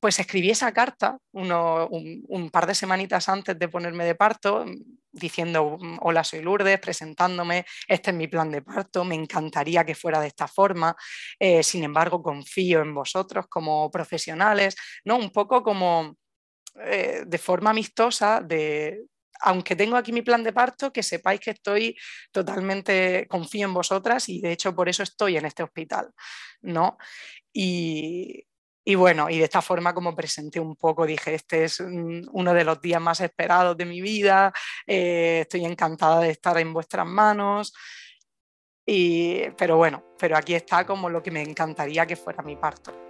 pues escribí esa carta un, par de semanitas antes de ponerme de parto, diciendo, hola, soy Lourdes, presentándome, este es mi plan de parto, me encantaría que fuera de esta forma, eh, sin embargo, confío en vosotros como profesionales, ¿no? Un poco como eh, de forma amistosa, de, aunque tengo aquí mi plan de parto, que sepáis que estoy totalmente, confío en vosotras y de hecho por eso estoy en este hospital, ¿no? Y, y bueno, y de esta forma como presenté un poco, dije, este es uno de los días más esperados de mi vida, eh, estoy encantada de estar en vuestras manos. Y, pero bueno, pero aquí está como lo que me encantaría que fuera mi parto.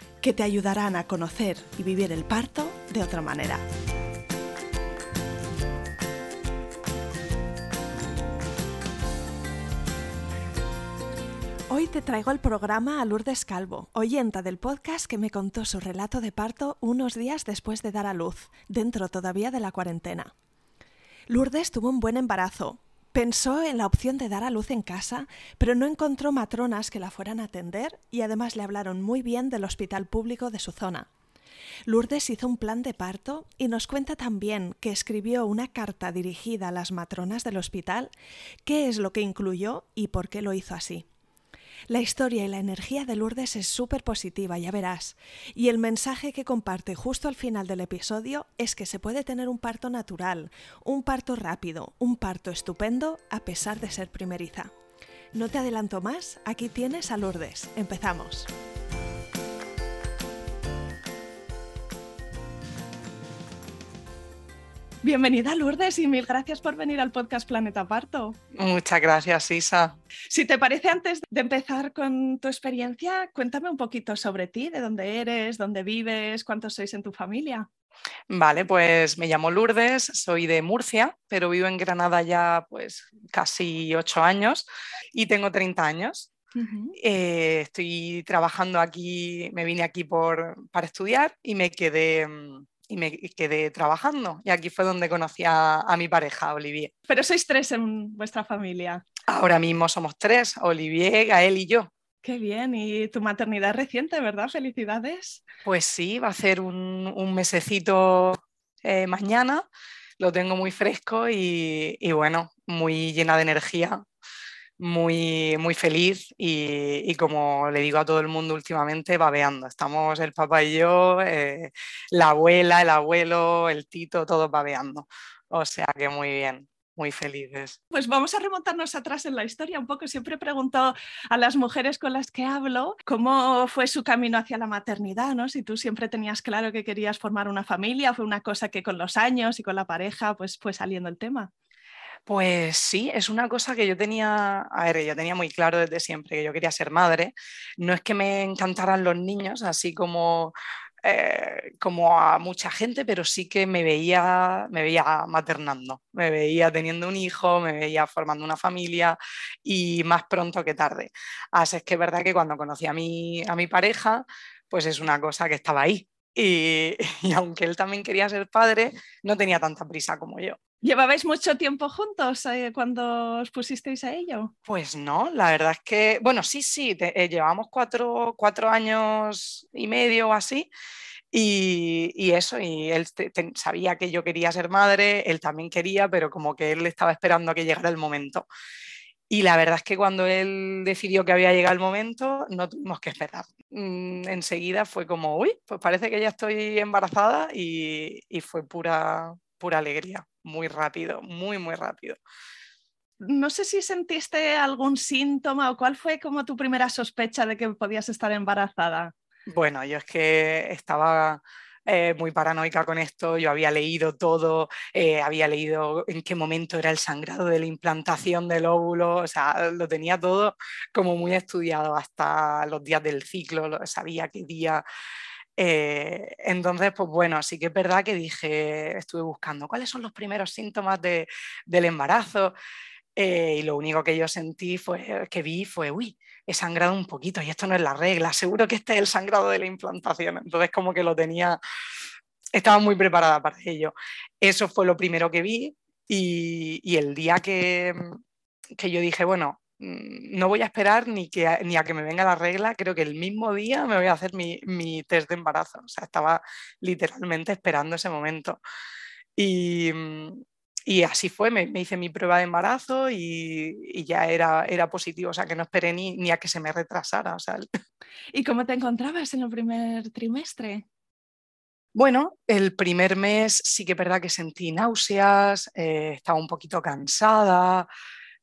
que te ayudarán a conocer y vivir el parto de otra manera. Hoy te traigo al programa a Lourdes Calvo, oyenta del podcast que me contó su relato de parto unos días después de dar a luz, dentro todavía de la cuarentena. Lourdes tuvo un buen embarazo, Pensó en la opción de dar a luz en casa, pero no encontró matronas que la fueran a atender y además le hablaron muy bien del hospital público de su zona. Lourdes hizo un plan de parto y nos cuenta también que escribió una carta dirigida a las matronas del hospital, qué es lo que incluyó y por qué lo hizo así. La historia y la energía de Lourdes es súper positiva, ya verás. Y el mensaje que comparte justo al final del episodio es que se puede tener un parto natural, un parto rápido, un parto estupendo a pesar de ser primeriza. No te adelanto más, aquí tienes a Lourdes. Empezamos. Bienvenida Lourdes y mil gracias por venir al podcast Planeta Parto. Muchas gracias, Isa. Si te parece, antes de empezar con tu experiencia, cuéntame un poquito sobre ti, de dónde eres, dónde vives, cuántos sois en tu familia. Vale, pues me llamo Lourdes, soy de Murcia, pero vivo en Granada ya pues casi ocho años y tengo 30 años. Eh, estoy trabajando aquí, me vine aquí por, para estudiar y me quedé mm, y me quedé trabajando. Y aquí fue donde conocí a, mi pareja, Olivier. Pero sois tres en vuestra familia. Ahora mismo somos tres, Olivier, Gael y yo. Qué bien, y tu maternidad reciente, ¿verdad? Felicidades. Pues sí, va a ser un, mesecito eh, mañana, lo tengo muy fresco y, y, bueno, muy llena de energía muy, muy feliz y, como le digo a todo el mundo últimamente, babeando. Estamos el papá y yo, eh, la abuela, el abuelo, el tito, todos babeando. O sea que muy bien. Muy felices. Pues vamos a remontarnos atrás en la historia un poco. Siempre pregunto a las mujeres con las que hablo cómo fue su camino hacia la maternidad, ¿no? Si tú siempre tenías claro que querías formar una familia, fue una cosa que con los años y con la pareja pues fue saliendo el tema. Pues sí, es una cosa que yo tenía, a ver, yo tenía muy claro desde siempre que yo quería ser madre. No es que me encantaran los niños, así como, eh, como a mucha gente, pero sí que me veía, me veía maternando, me veía teniendo un hijo, me veía formando una familia y más pronto que tarde. Así es que es verdad que cuando conocí a mi, a mi pareja, pues es una cosa que estaba ahí. Y, y aunque él también quería ser padre, no tenía tanta prisa como yo. ¿Llevabais mucho tiempo juntos eh, cuando os pusisteis a ello? Pues no, la verdad es que, bueno, sí, sí, eh, llevamos cuatro, años y medio o así. Y, eso, y él sabía que yo quería ser madre, él también quería, pero como que él estaba esperando a que llegara el momento. Y la verdad es que cuando él decidió que había llegado el momento, no tuvimos que esperar. Mm, enseguida fue como, uy, pues parece que ya estoy embarazada y, y fue pura, pura alegría muy rápido, muy, muy rápido. No sé si sentiste algún síntoma o cuál fue como tu primera sospecha de que podías estar embarazada. Bueno, yo es que estaba eh, muy paranoica con esto, yo había leído todo, eh, había leído en qué momento era el sangrado de la implantación del óvulo, o sea, lo tenía todo como muy estudiado hasta los días del ciclo, sabía qué día. Eh, entonces, pues bueno, sí que es verdad que dije, estuve buscando cuáles son los primeros síntomas del embarazo y lo único que yo sentí fue, que vi fue, uy, he sangrado un poquito y esto no es la regla, seguro que este es el sangrado de la implantación. Entonces como que lo tenía, estaba muy preparada para ello. Eso fue lo primero que vi y, el día que, que, yo dije, bueno, mm, no voy a esperar ni, que, ni a que me venga la regla, creo que el mismo día me voy a hacer mi, mi test de embarazo. O sea, estaba literalmente esperando ese momento. Y, y así fue, me, hice mi prueba de embarazo y, ya era, era positivo, o sea que no esperé ni, ni a que se me retrasara. O sea. ¿Y cómo te encontrabas en el primer trimestre? Bueno, el primer mes sí que es verdad que sentí náuseas, eh, estaba un poquito cansada,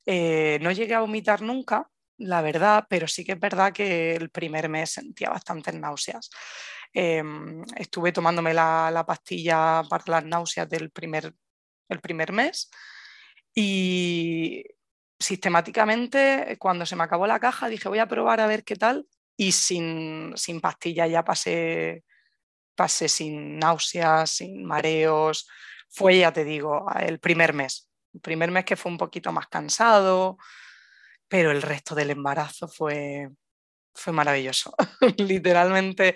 eh, no llegué a vomitar nunca, la verdad, pero sí que es verdad que el primer mes sentía bastantes náuseas. Em, estuve tomándome la, la, pastilla para las náuseas del primer el primer mes. Y sistemáticamente, cuando se me acabó la caja, dije, voy a probar a ver qué tal. Y sin, sin pastilla ya pasé, sin náuseas, sin mareos. Fue, ya te digo, el primer mes. El primer mes que fue un poquito más cansado, pero el resto del embarazo fue, fue maravilloso. Literalmente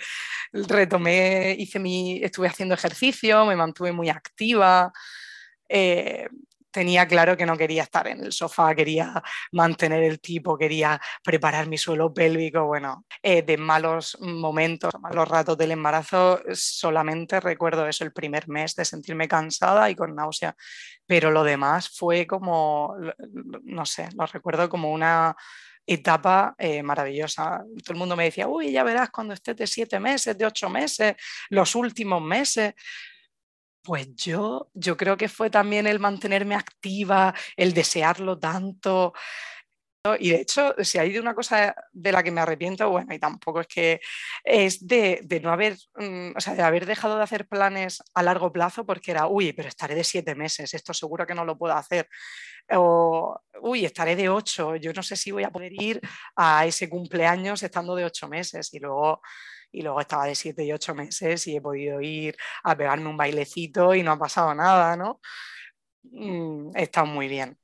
retomé, hice mi, estuve haciendo ejercicio, me mantuve muy activa, eh, tenía claro que no quería estar en el sofá, quería mantener el tipo, quería preparar mi suelo pélvico. Bueno, eh, de malos momentos, malos ratos del embarazo, solamente recuerdo eso, el primer mes de sentirme cansada y con náusea, pero lo demás fue como, no sé, lo recuerdo como una etapa eh, maravillosa. Todo el mundo me decía, uy, ya verás cuando estés de siete meses, de ocho meses, los últimos meses. Pues yo, yo creo que fue también el mantenerme activa, el desearlo tanto. Y de hecho, si hay de una cosa de la que me arrepiento, bueno, y tampoco es que es de, no haber, mm, o sea, de haber dejado de hacer planes a largo plazo porque era, uy, pero estaré de siete meses, esto seguro que no lo puedo hacer. O, uy, estaré de ocho, yo no sé si voy a poder ir a ese cumpleaños estando de ocho meses. Y luego y luego estaba de siete y ocho meses y he podido ir a pegarme un bailecito y no ha pasado nada, ¿no? Mm, estado muy bien.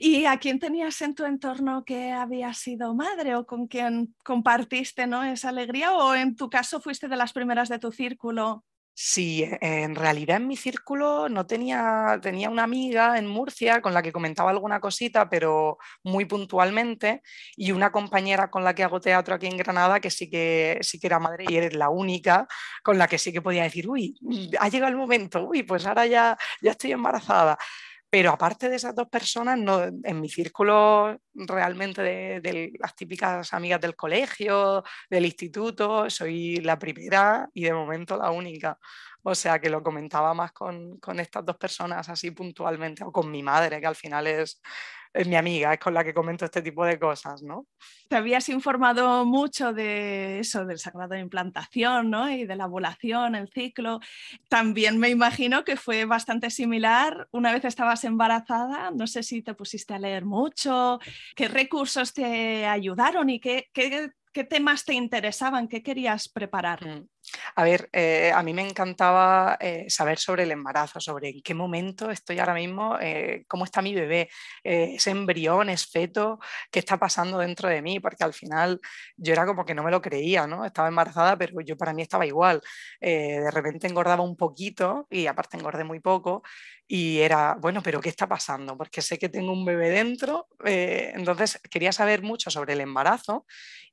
¿Y a quién tenías en tu entorno que había sido madre o con quien compartiste ¿no? esa alegría o en tu caso fuiste de las primeras de tu círculo Sí, e, en realidad en mi círculo no tenía, tenía una amiga en Murcia con la que comentaba alguna cosita, pero muy puntualmente, y una compañera con la que hago teatro aquí en Granada que sí que, sí que era madre y eres la única con la que sí que podía decir, uy, ha llegado el momento, uy, pues ahora ya, ya estoy embarazada. Pero aparte de esas dos personas, no, en mi círculo realmente de, las típicas amigas del colegio, del instituto, soy la primera y de momento la única. O sea que lo comentaba más con, con estas dos personas así puntualmente, o con mi madre, que al final es, es mi amiga, es con la que comento este tipo de cosas, ¿no? Te habías informado mucho de eso, del sagrado de implantación, ¿no? Y de la ovulación, el ciclo. También me imagino que fue bastante similar una vez estabas embarazada. No sé si te pusiste a leer mucho, qué recursos te ayudaron y qué, qué ¿Qué temas te interesaban? ¿Qué querías preparar? Mm. A ver, eh, a mí me encantaba eh, saber sobre el embarazo, sobre en qué momento estoy ahora mismo, eh, cómo está mi bebé, ese embrión, es feto, qué está pasando dentro de mí, porque al final yo era como que no me lo creía, ¿no? Estaba embarazada, pero yo para mí estaba igual. de repente engordaba un poquito y aparte engordé muy poco y era, bueno, pero ¿qué está pasando? Porque sé que tengo un bebé dentro, entonces quería saber mucho sobre el embarazo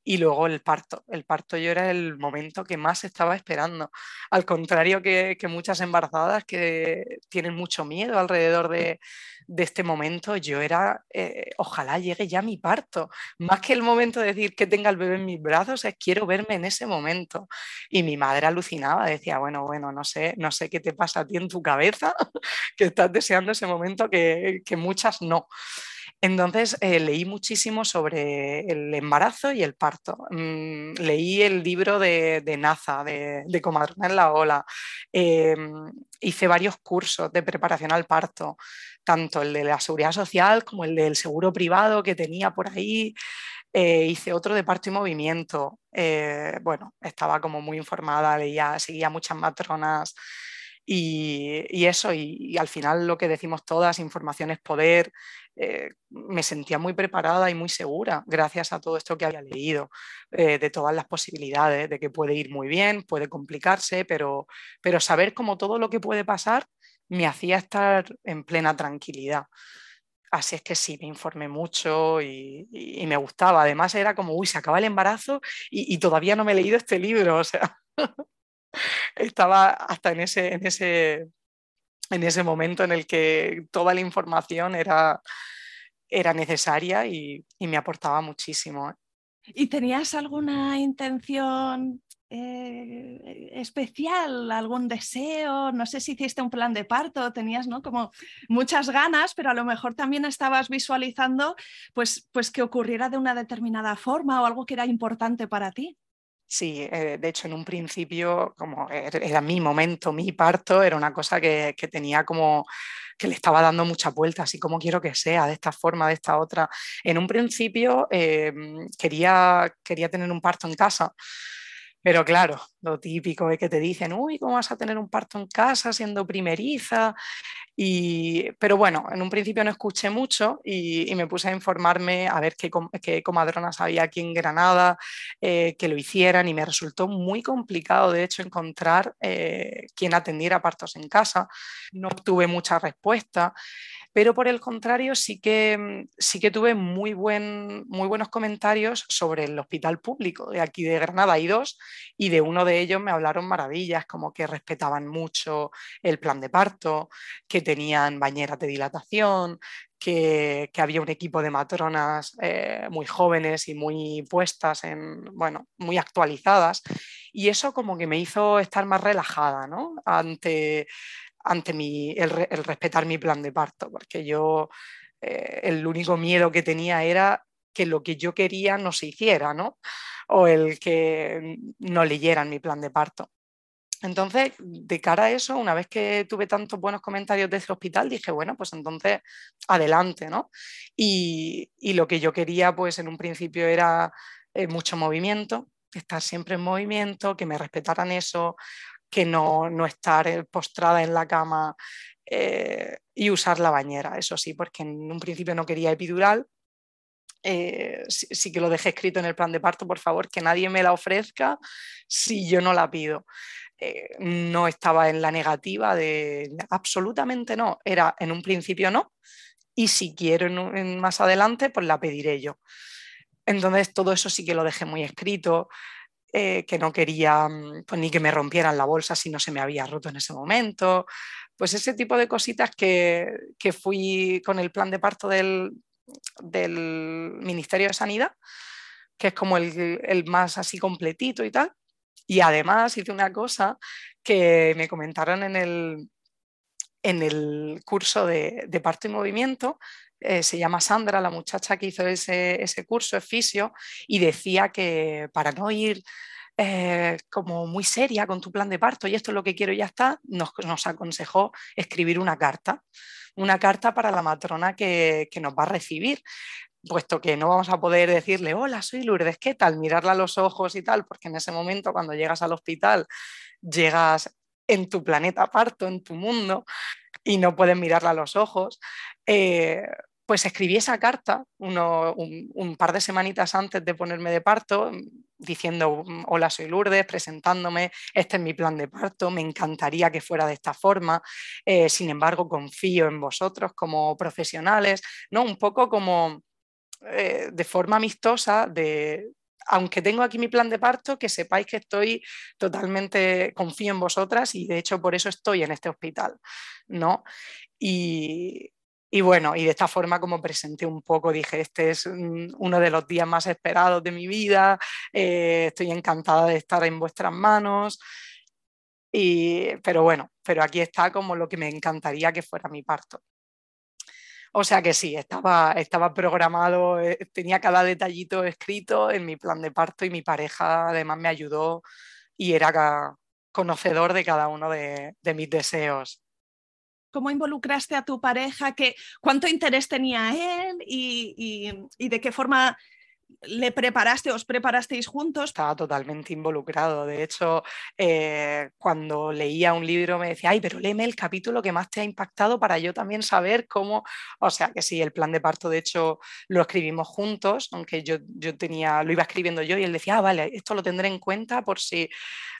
y luego el parto. El parto yo era el momento que más estaba esperando. Al contrario que, muchas embarazadas que tienen mucho miedo alrededor de, este momento, yo era, eh, ojalá llegue ya mi parto. Más que el momento de decir que tenga el bebé en mis brazos, es quiero verme en ese momento. Y mi madre alucinaba, decía, bueno, bueno, no sé, no sé qué te pasa a ti en tu cabeza, estás deseando ese momento que, muchas no. Entonces eh, leí muchísimo sobre el embarazo y el parto. Mm, leí el libro de, Naza, de, de, Comadrona en la Ola. Em, hice varios cursos de preparación al parto, tanto el de la seguridad social como el del seguro privado que tenía por ahí. Eh, hice otro de parto y movimiento. Eh, bueno, estaba como muy informada, leía, seguía muchas matronas y, eso, y, al final lo que decimos todas, información es poder, eh, me sentía muy preparada y muy segura gracias a todo esto que había leído, eh, de todas las posibilidades, de que puede ir muy bien, puede complicarse, pero, pero saber cómo todo lo que puede pasar me hacía estar en plena tranquilidad. Así es que sí, me informé mucho y, me gustaba. Además era como, uy, se acaba el embarazo y, y todavía no me he leído este libro. O sea, estaba hasta en ese, en, ese, en ese momento en el que toda la información era, era necesaria y, me aportaba muchísimo. ¿Y tenías alguna intención eh, especial, algún deseo? No sé si hiciste un plan de parto, tenías ¿no? como muchas ganas, pero a lo mejor también estabas visualizando pues, pues que ocurriera de una determinada forma o algo que era importante para ti. Sí, eh, de hecho en un principio, como er, era mi momento, mi parto, era una cosa que, tenía como que le estaba dando muchas vueltas y cómo quiero que sea, de esta forma, de esta otra. En un principio em, quería, quería tener un parto en casa. Pero claro, lo típico es que te dicen, uy, ¿cómo vas a tener un parto en casa siendo primeriza? Y, pero bueno, en un principio no escuché mucho y, me puse a informarme a ver qué, comadronas había aquí en Granada eh, que lo hicieran y me resultó muy complicado, de hecho, encontrar eh, quien atendiera partos en casa. No obtuve mucha respuesta pero por el contrario sí que, mm, sí que tuve muy, buen, muy buenos comentarios sobre el hospital público de aquí de Granada. Hay dos y de uno de ellos me hablaron maravillas, como que respetaban mucho el plan de parto, que tenían bañeras de dilatación, que, había un equipo de matronas eh, muy jóvenes y muy puestas en, bueno, muy actualizadas. Y eso como que me hizo estar más relajada, ¿no? Ante, ante el, respetar mi plan de parto, porque yo eh, el único miedo que tenía era que lo que yo quería no se hiciera, ¿no? O el que no leyeran mi plan de parto. Entonces, de cara a eso, una vez que tuve tantos buenos comentarios de ese hospital, dije, bueno, pues entonces adelante, ¿no? Y, lo que yo quería, pues en un principio era eh, mucho movimiento, estar siempre en movimiento, que me respetaran eso, que no, no estar eh, postrada en la cama eh, y usar la bañera, eso sí, porque en un principio no quería epidural. Eh, sí, que lo dejé escrito en el plan de parto, por favor, que nadie me la ofrezca si yo no la pido. no estaba en la negativa de absolutamente no, era en un principio no, y si quiero más adelante, pues la pediré yo. Entonces todo eso sí que lo dejé muy escrito. Eh, que no quería mm, pues, ni que me rompieran la bolsa si no se me había roto en ese momento. Pues ese tipo de cositas que, fui con el plan de parto del, Ministerio de Sanidad, que es como el, más así completito y tal. Y además hice una cosa que me comentaron en el, en el curso de, parto y movimiento, eh, se llama Sandra, la muchacha que hizo ese, ese curso, es fisio, y decía que para no ir eh, como muy seria con tu plan de parto y esto es lo que quiero y ya está, nos, nos aconsejó escribir una carta, una carta para la matrona que, que nos va a recibir puesto que no vamos a poder decirle, hola, soy Lourdes, ¿qué tal? Mirarla a los ojos y tal, porque en ese momento cuando llegas al hospital, llegas en tu planeta parto, en tu mundo, y no puedes mirarla a los ojos. Eh, pues escribí esa carta un, par de semanitas antes de ponerme de parto, diciendo, hola, soy Lourdes, presentándome, este es mi plan de parto, me encantaría que fuera de esta forma, eh, sin embargo, confío en vosotros como profesionales, ¿no? Un poco como eh, de forma amistosa, de, aunque tengo aquí mi plan de parto, que sepáis que estoy totalmente, confío en vosotras y de hecho por eso estoy en este hospital, ¿no? Y, y bueno, y de esta forma como presenté un poco, dije, este es uno de los días más esperados de mi vida, eh, estoy encantada de estar en vuestras manos. Y, pero bueno, pero aquí está como lo que me encantaría que fuera mi parto. O sea que sí, estaba, estaba programado, eh, tenía cada detallito escrito en mi plan de parto y mi pareja además me ayudó y era conocedor de cada uno de, mis deseos. ¿Cómo involucraste a tu pareja? ¿Qué, ¿Cuánto interés tenía él? y, de qué forma le preparaste, os preparasteis juntos. Estaba totalmente involucrado. De hecho, eh, cuando leía un libro me decía, ay, pero léeme el capítulo que más te ha impactado para yo también saber cómo. O sea que sí, el plan de parto, de hecho, lo escribimos juntos, aunque yo, yo tenía, lo iba escribiendo yo y él decía, ah, vale, esto lo tendré en cuenta por si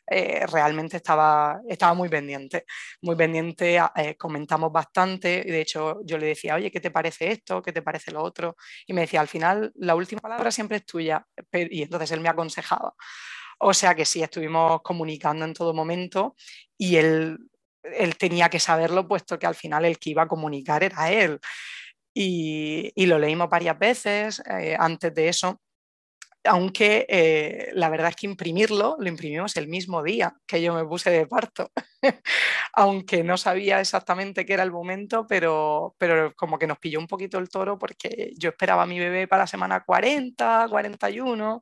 eh, realmente estaba, estaba muy pendiente, muy pendiente, eh, comentamos bastante, de hecho yo le decía, oye, ¿qué te parece esto? ¿Qué te parece lo otro? Y me decía, al final la última palabra siempre es tuya, y entonces él me aconsejaba. O sea que sí, estuvimos comunicando en todo momento y él, él tenía que saberlo, puesto que al final el que iba a comunicar era él. Y, y lo leímos varias veces. Eh, antes de eso, aunque eh, la verdad es que imprimirlo lo imprimimos el mismo día que yo me puse de parto, aunque no sabía exactamente qué era el momento, pero, pero como que nos pilló un poquito el toro porque yo esperaba a mi bebé para la semana 40, 41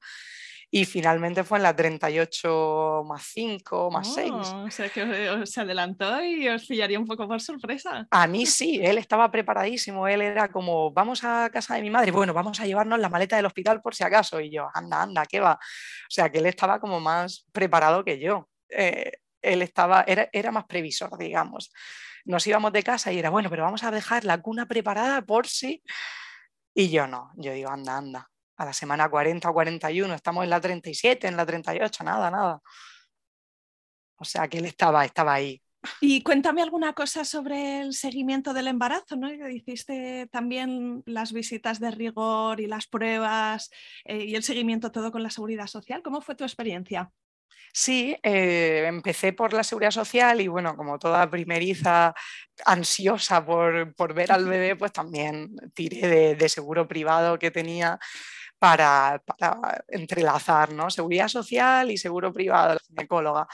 y finalmente fue en la 38 más 5 más 6. O sea que se adelantó y os pillaría un poco por sorpresa. A mí sí, él estaba preparadísimo, él era como, vamos a casa de mi madre, bueno, vamos a llevarnos la maleta del hospital por si acaso, y yo, anda, anda, ¿qué va? O sea que él estaba como más preparado que yo. Eh, él estaba, era, era más previsor, digamos. Nos íbamos de casa y era, bueno, pero vamos a dejar la cuna preparada por si... Y yo no, yo digo, anda, anda, a la semana 40 o 41, estamos en la 37, en la 38, nada, nada. O sea que él estaba, estaba ahí. Y cuéntame alguna cosa sobre el seguimiento del embarazo, ¿no? Hiciste también las visitas de rigor y las pruebas eh, y el seguimiento todo con la seguridad social. ¿Cómo fue tu experiencia? Sí, eh, empecé por la seguridad social y bueno, como toda primeriza ansiosa por, ver al bebé, pues también tiré de seguro privado que tenía para, entrelazar ¿no? seguridad social y seguro privado, la ginecóloga.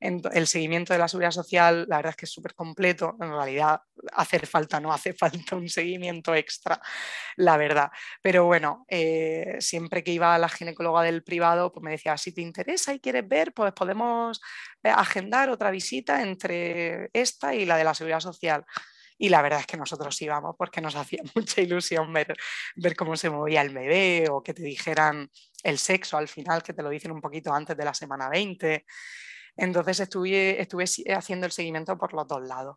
el seguimiento de la seguridad social, la verdad es que es súper completo. En realidad, hacer falta, no hace falta un seguimiento extra, la verdad. Pero bueno, eh, siempre que iba a la ginecóloga del privado, pues me decía, si te interesa y quieres ver, pues podemos eh, agendar otra visita entre esta y la de la seguridad social y la verdad es que nosotros íbamos porque nos hacía mucha ilusión ver, ver cómo se movía el bebé o que te dijeran el sexo al final, que te lo dicen un poquito antes de la semana 20. Entonces estuve, estuve haciendo el seguimiento por los dos lados.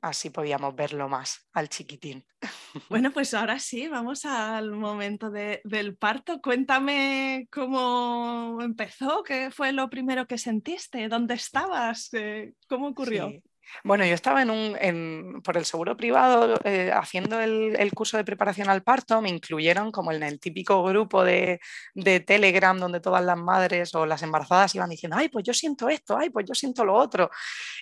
Así podíamos verlo más al chiquitín. Bueno, pues ahora sí, vamos al momento del parto. Cuéntame cómo empezó, qué fue lo primero que sentiste, dónde estabas, cómo ocurrió. Bueno, yo estaba en un, por el seguro privado eh, haciendo el, curso de preparación al parto, me incluyeron como en el típico grupo de, Telegram donde todas las madres o las embarazadas iban diciendo, ay, pues yo siento esto, ay, pues yo siento lo otro.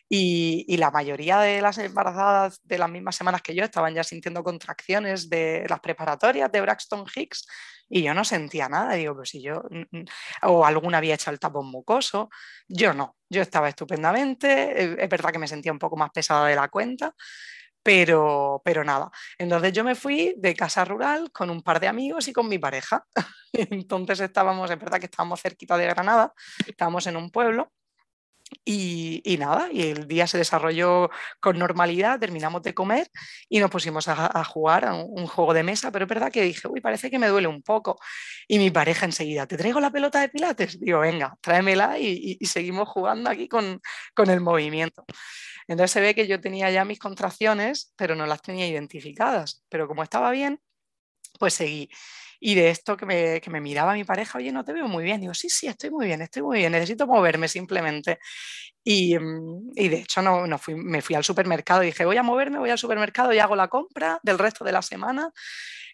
Y, y la mayoría de las embarazadas de las mismas semanas que yo estaban ya sintiendo contracciones de las preparatorias de Braxton Hicks y yo no sentía nada, digo, pues si yo, mm, mm", o alguna había hecho el tapón mucoso, yo no, yo estaba estupendamente, eh, es verdad que me sentía un poco más pesada de la cuenta, pero, pero nada. Entonces yo me fui de casa rural con un par de amigos y con mi pareja. Entonces estábamos, es verdad que estábamos cerquita de Granada, estábamos en un pueblo y, nada, y el día se desarrolló con normalidad, terminamos de comer y nos pusimos a, jugar a un, juego de mesa, pero es verdad que dije, uy, parece que me duele un poco. Y mi pareja enseguida, ¿te traigo la pelota de pilates? Digo, venga, tráemela y, seguimos jugando aquí con, con el movimiento. Entonces se ve que yo tenía ya mis contracciones, pero no las tenía identificadas. Pero como estaba bien, pues seguí. Y de esto que me, que me, miraba mi pareja, oye, no te veo muy bien. Digo, sí, sí, estoy muy bien, estoy muy bien, necesito moverme simplemente. Y, mm, y de hecho no, no fui, me fui al supermercado y dije, voy a moverme, voy al supermercado y hago la compra del resto de la semana.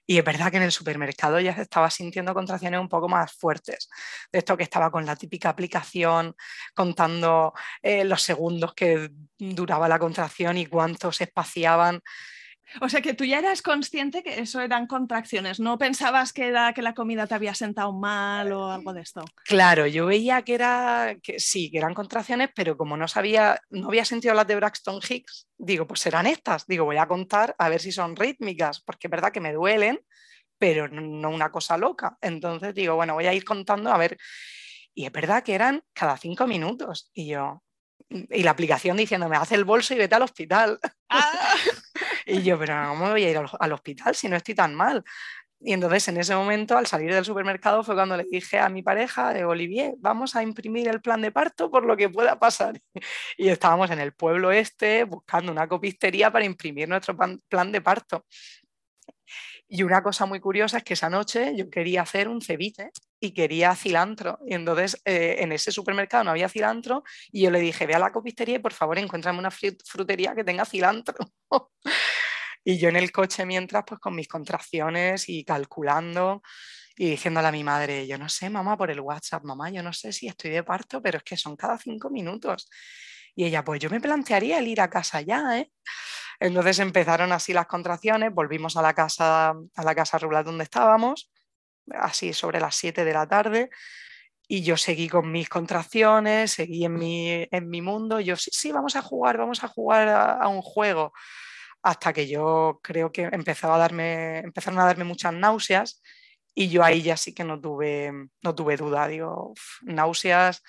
Y es verdad que en el supermercado ya estaba sintiendo contracciones un poco más fuertes. De esto que estaba con la típica aplicación contando eh, los segundos que duraba la contracción y cuántos espaciaban O sea que tú ya eras consciente que eso eran contracciones, no pensabas que era que la comida te había sentado mal o algo de esto. Claro, yo veía que era que sí, que eran contracciones, pero como no sabía, no había sentido las de Braxton Hicks, digo, pues serán estas. Digo, voy a contar a ver si son rítmicas, porque es verdad que me duelen, pero no una cosa loca. Entonces digo, bueno, voy a ir contando a ver. Y es verdad que eran cada cinco minutos. Y yo, y la aplicación diciéndome, haz el bolso y vete al hospital. Ah. Y yo, pero no me voy a ir al, hospital si no estoy tan mal. Y entonces en ese momento, al salir del supermercado, fue cuando le dije a mi pareja, de Olivier, vamos a imprimir el plan de parto por lo que pueda pasar. Y estábamos en el pueblo este buscando una copistería para imprimir nuestro plan de parto. Y una cosa muy curiosa es que esa noche yo quería hacer un ceviche y quería cilantro. Y entonces eh, en ese supermercado no había cilantro y yo le dije, ve a la copistería y por favor encuéntrame una frutería que tenga cilantro. y yo en el coche mientras, pues con mis contracciones y calculando y diciéndole a mi madre, yo no sé, mamá, por el WhatsApp, mamá, yo no sé si estoy de parto, pero es que son cada cinco minutos. Y ella, pues yo me plantearía el ir a casa ya, ¿eh? Entonces empezaron así las contracciones, volvimos a la casa, a la casa rural donde estábamos, así sobre las 7 de la tarde, y yo seguí con mis contracciones, seguí en mi, en mi mundo, yo sí, sí, vamos a jugar, vamos a jugar a, un juego, hasta que yo creo que empezaba a darme, empezaron a darme muchas náuseas y yo ahí ya sí que no tuve, no tuve duda, digo, náuseas,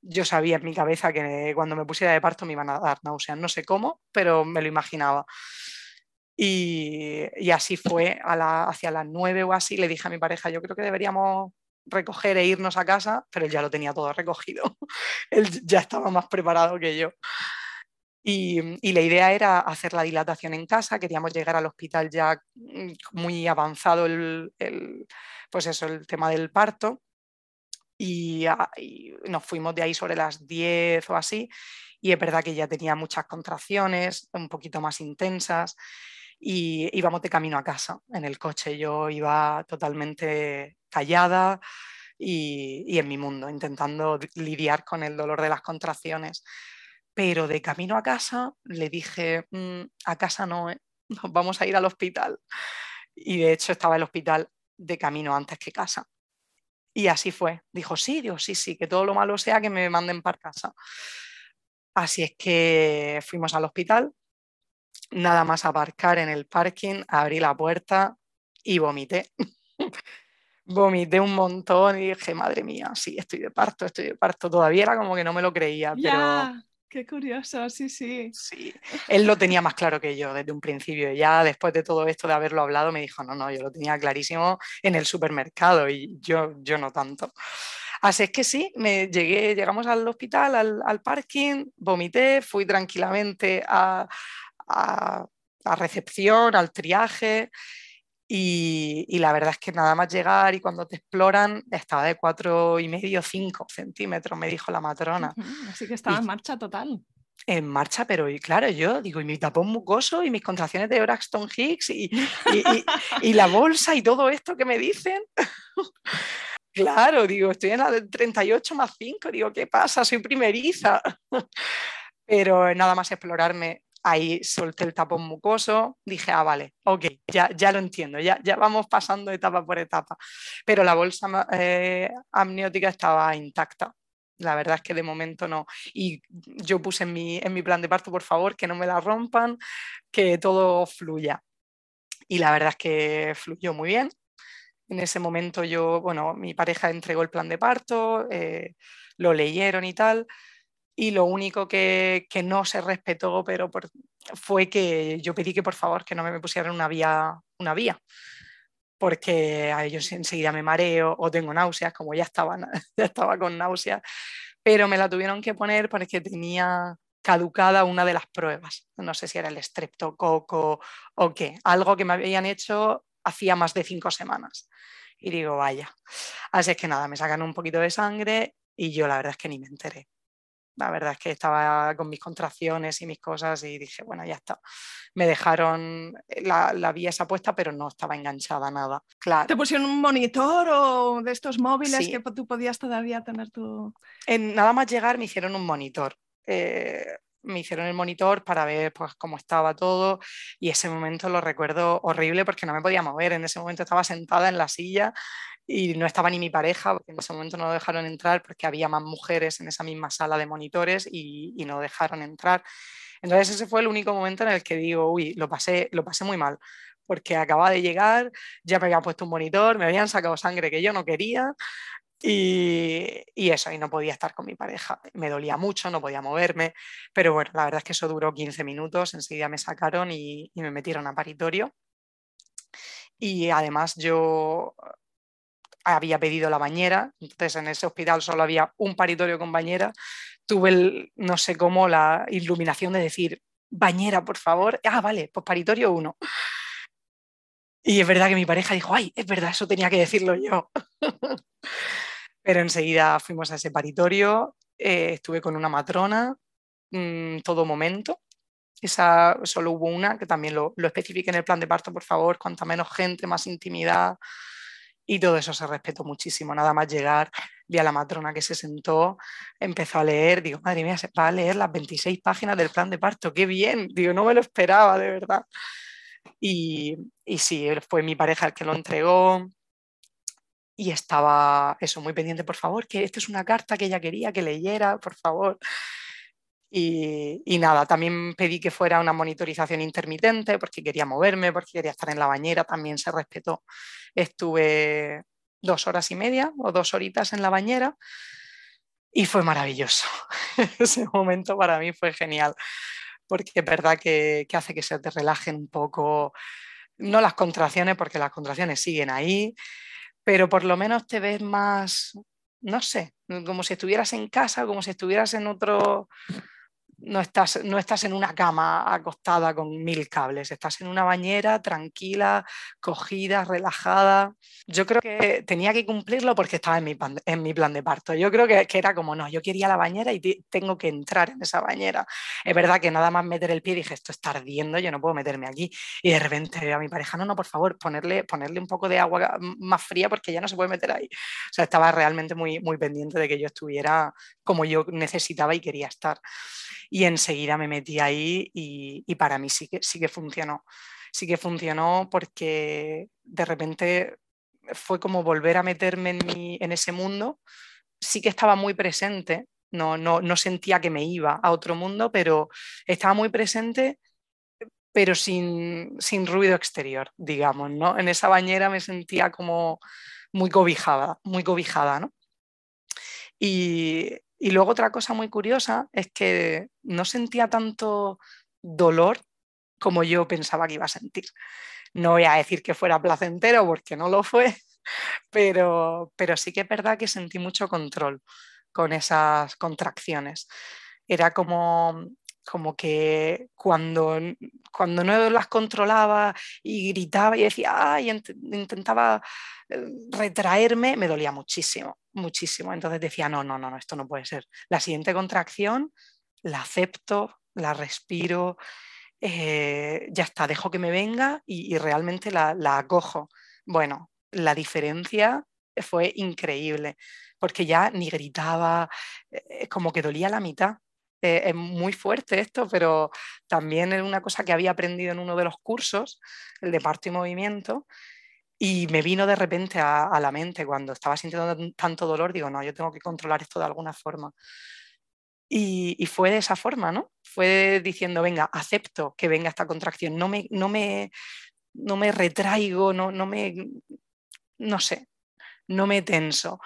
yo sabía en mi cabeza que cuando me pusiera de parto me iban a dar náuseas, no sé cómo, pero me lo imaginaba. Y, así fue, hacia las nueve o así, le dije a mi pareja, yo creo que deberíamos recoger e irnos a casa, pero él ya lo tenía todo recogido, él ya estaba más preparado que yo. Y, la idea era hacer la dilatación en casa, queríamos llegar al hospital ya mm, muy avanzado el, pues eso, el tema del parto Ah, y, nos fuimos de ahí sobre las 10 o así y es verdad que ya tenía muchas contracciones, un poquito más intensas y íbamos de camino a casa en el coche. Yo iba totalmente callada y, en mi mundo, intentando lidiar con el dolor de las contracciones. Pero de camino a casa le dije, mm, a casa no, ¿eh? nos vamos a ir al hospital. Y de hecho estaba el hospital de camino antes que casa. Y así fue. Dijo, sí, Dios, sí, sí, que todo lo malo sea que me manden para casa. Así es que fuimos al hospital, nada más aparcar en el parking, abrí la puerta y vomité. vomité un montón y dije, madre mía, sí, estoy de parto, estoy de parto. Todavía era como que no me lo creía, pero Qué curioso, sí, sí. Sí, él lo tenía más claro que yo desde un principio. Ya después de todo esto de haberlo hablado, me dijo, no, no, yo lo tenía clarísimo en el supermercado y yo, yo no tanto. Así es que sí, me llegué, llegamos al hospital, al, parking, vomité, fui tranquilamente a, a, a recepción, al triaje y, la verdad es que nada más llegar y cuando te exploran estaba de cuatro y medio, cinco centímetros, me dijo la matrona. Así que estaba en marcha total. En marcha, pero y claro, yo digo, y mi tapón mucoso y mis contracciones de Braxton Hicks y, y, la bolsa y todo esto que me dicen. claro, digo, estoy en la 38 más 5, digo, ¿qué pasa? Soy primeriza. pero nada más explorarme Ahí solté el tapón mucoso, dije, ah, vale, ok, ya, ya lo entiendo, ya, ya vamos pasando etapa por etapa. Pero la bolsa eh, amniótica estaba intacta. La verdad es que de momento no. Y yo puse en mi, en mi plan de parto, por favor, que no me la rompan, que todo fluya. Y la verdad es que fluyó muy bien. En ese momento yo, bueno, mi pareja entregó el plan de parto, eh, lo leyeron y tal y lo único que, no se respetó pero fue que yo pedí que por favor que no me pusieran una vía, una vía porque a ellos enseguida me mareo o tengo náuseas, como ya estaba, ya estaba con náuseas, pero me la tuvieron que poner porque tenía caducada una de las pruebas. No sé si era el streptococo o qué, algo que me habían hecho hacía más de cinco semanas. Y digo, vaya. Así es que nada, me sacan un poquito de sangre y yo la verdad es que ni me enteré la verdad es que estaba con mis contracciones y mis cosas y dije, bueno, ya está. Me dejaron la, la vía esa puesta, pero no estaba enganchada nada. Claro. ¿Te pusieron un monitor o de estos móviles que tú podías todavía tener tu...? En, nada más llegar me hicieron un monitor. Eh, me hicieron el monitor para ver pues, cómo estaba todo y ese momento lo recuerdo horrible porque no me podía mover. En ese momento estaba sentada en la silla y no estaba ni mi pareja, porque en ese momento no lo dejaron entrar porque había más mujeres en esa misma sala de monitores y, y no dejaron entrar. Entonces ese fue el único momento en el que digo, uy, lo pasé, lo pasé muy mal, porque acababa de llegar, ya me habían puesto un monitor, me habían sacado sangre que yo no quería, y, eso, y no podía estar con mi pareja. Me dolía mucho, no podía moverme, pero bueno, la verdad es que eso duró 15 minutos, enseguida me sacaron y, me metieron a paritorio. Y además yo había pedido la bañera, entonces en ese hospital solo había un paritorio con bañera. Tuve, el, no sé cómo, la iluminación de decir, bañera, por favor. Ah, vale, pues paritorio 1. Y es verdad que mi pareja dijo, ay, es verdad, eso tenía que decirlo yo. Pero enseguida fuimos a ese paritorio, eh, estuve con una matrona en mm, todo momento. Esa solo hubo una, que también lo, lo especifique en el plan de parto, por favor, cuanta menos gente, más intimidad. Y todo eso se respetó muchísimo. Nada más llegar, vi a la matrona que se sentó, empezó a leer, digo, madre mía, se va a leer las 26 páginas del plan de parto, qué bien, digo, no me lo esperaba, de verdad. Y, y sí, fue mi pareja el que lo entregó y estaba eso, muy pendiente, por favor, que esto es una carta que ella quería que leyera, por favor. Y, y, nada, también pedí que fuera una monitorización intermitente porque quería moverme, porque quería estar en la bañera, también se respetó. Estuve dos horas y media o dos horitas en la bañera y fue maravilloso. Ese momento para mí fue genial porque es verdad que, hace que se te relajen un poco, no las contracciones, porque las contracciones siguen ahí, pero por lo menos te ves más, no sé, como si estuvieras en casa, como si estuvieras en otro, no estás, no estás en una cama acostada con mil cables, estás en una bañera tranquila, cogida, relajada. Yo creo que tenía que cumplirlo porque estaba en mi, plan, en mi plan de parto. Yo creo que, que, era como, no, yo quería la bañera y tengo que entrar en esa bañera. Es verdad que nada más meter el pie dije, esto está ardiendo, yo no puedo meterme aquí. Y de repente a mi pareja, no, no, por favor, ponerle, ponerle un poco de agua más fría porque ya no se puede meter ahí. O sea, estaba realmente muy, muy pendiente de que yo estuviera como yo necesitaba y quería estar y enseguida me metí ahí y, para mí sí que, sí que funcionó. Sí que funcionó porque de repente fue como volver a meterme en, en ese mundo. Sí que estaba muy presente, no, no, no sentía que me iba a otro mundo, pero estaba muy presente pero sin, sin, ruido exterior, digamos, ¿no? En esa bañera me sentía como muy cobijada, muy cobijada, ¿no? Y, y luego otra cosa muy curiosa es que no sentía tanto dolor como yo pensaba que iba a sentir. No voy a decir que fuera placentero porque no lo fue, pero, pero sí que es verdad que sentí mucho control con esas contracciones. Era como, como que cuando, cuando no las controlaba y gritaba y decía, y intentaba eh, retraerme, me dolía muchísimo, muchísimo. Entonces decía, no, no, no, no, esto no puede ser. La siguiente contracción la acepto, la respiro, eh, ya está, dejo que me venga y, realmente la, la acojo. Bueno, la diferencia fue increíble, porque ya ni gritaba, eh, como que dolía la mitad eh, es muy fuerte esto, pero también es una cosa que había aprendido en uno de los cursos, el de parto y movimiento, y me vino de repente a, la mente cuando estaba sintiendo tanto dolor, digo, no, yo tengo que controlar esto de alguna forma. Y, fue de esa forma, ¿no? Fue diciendo, venga, acepto que venga esta contracción, no me, no me, no me retraigo, no, no me, no sé, no me tenso.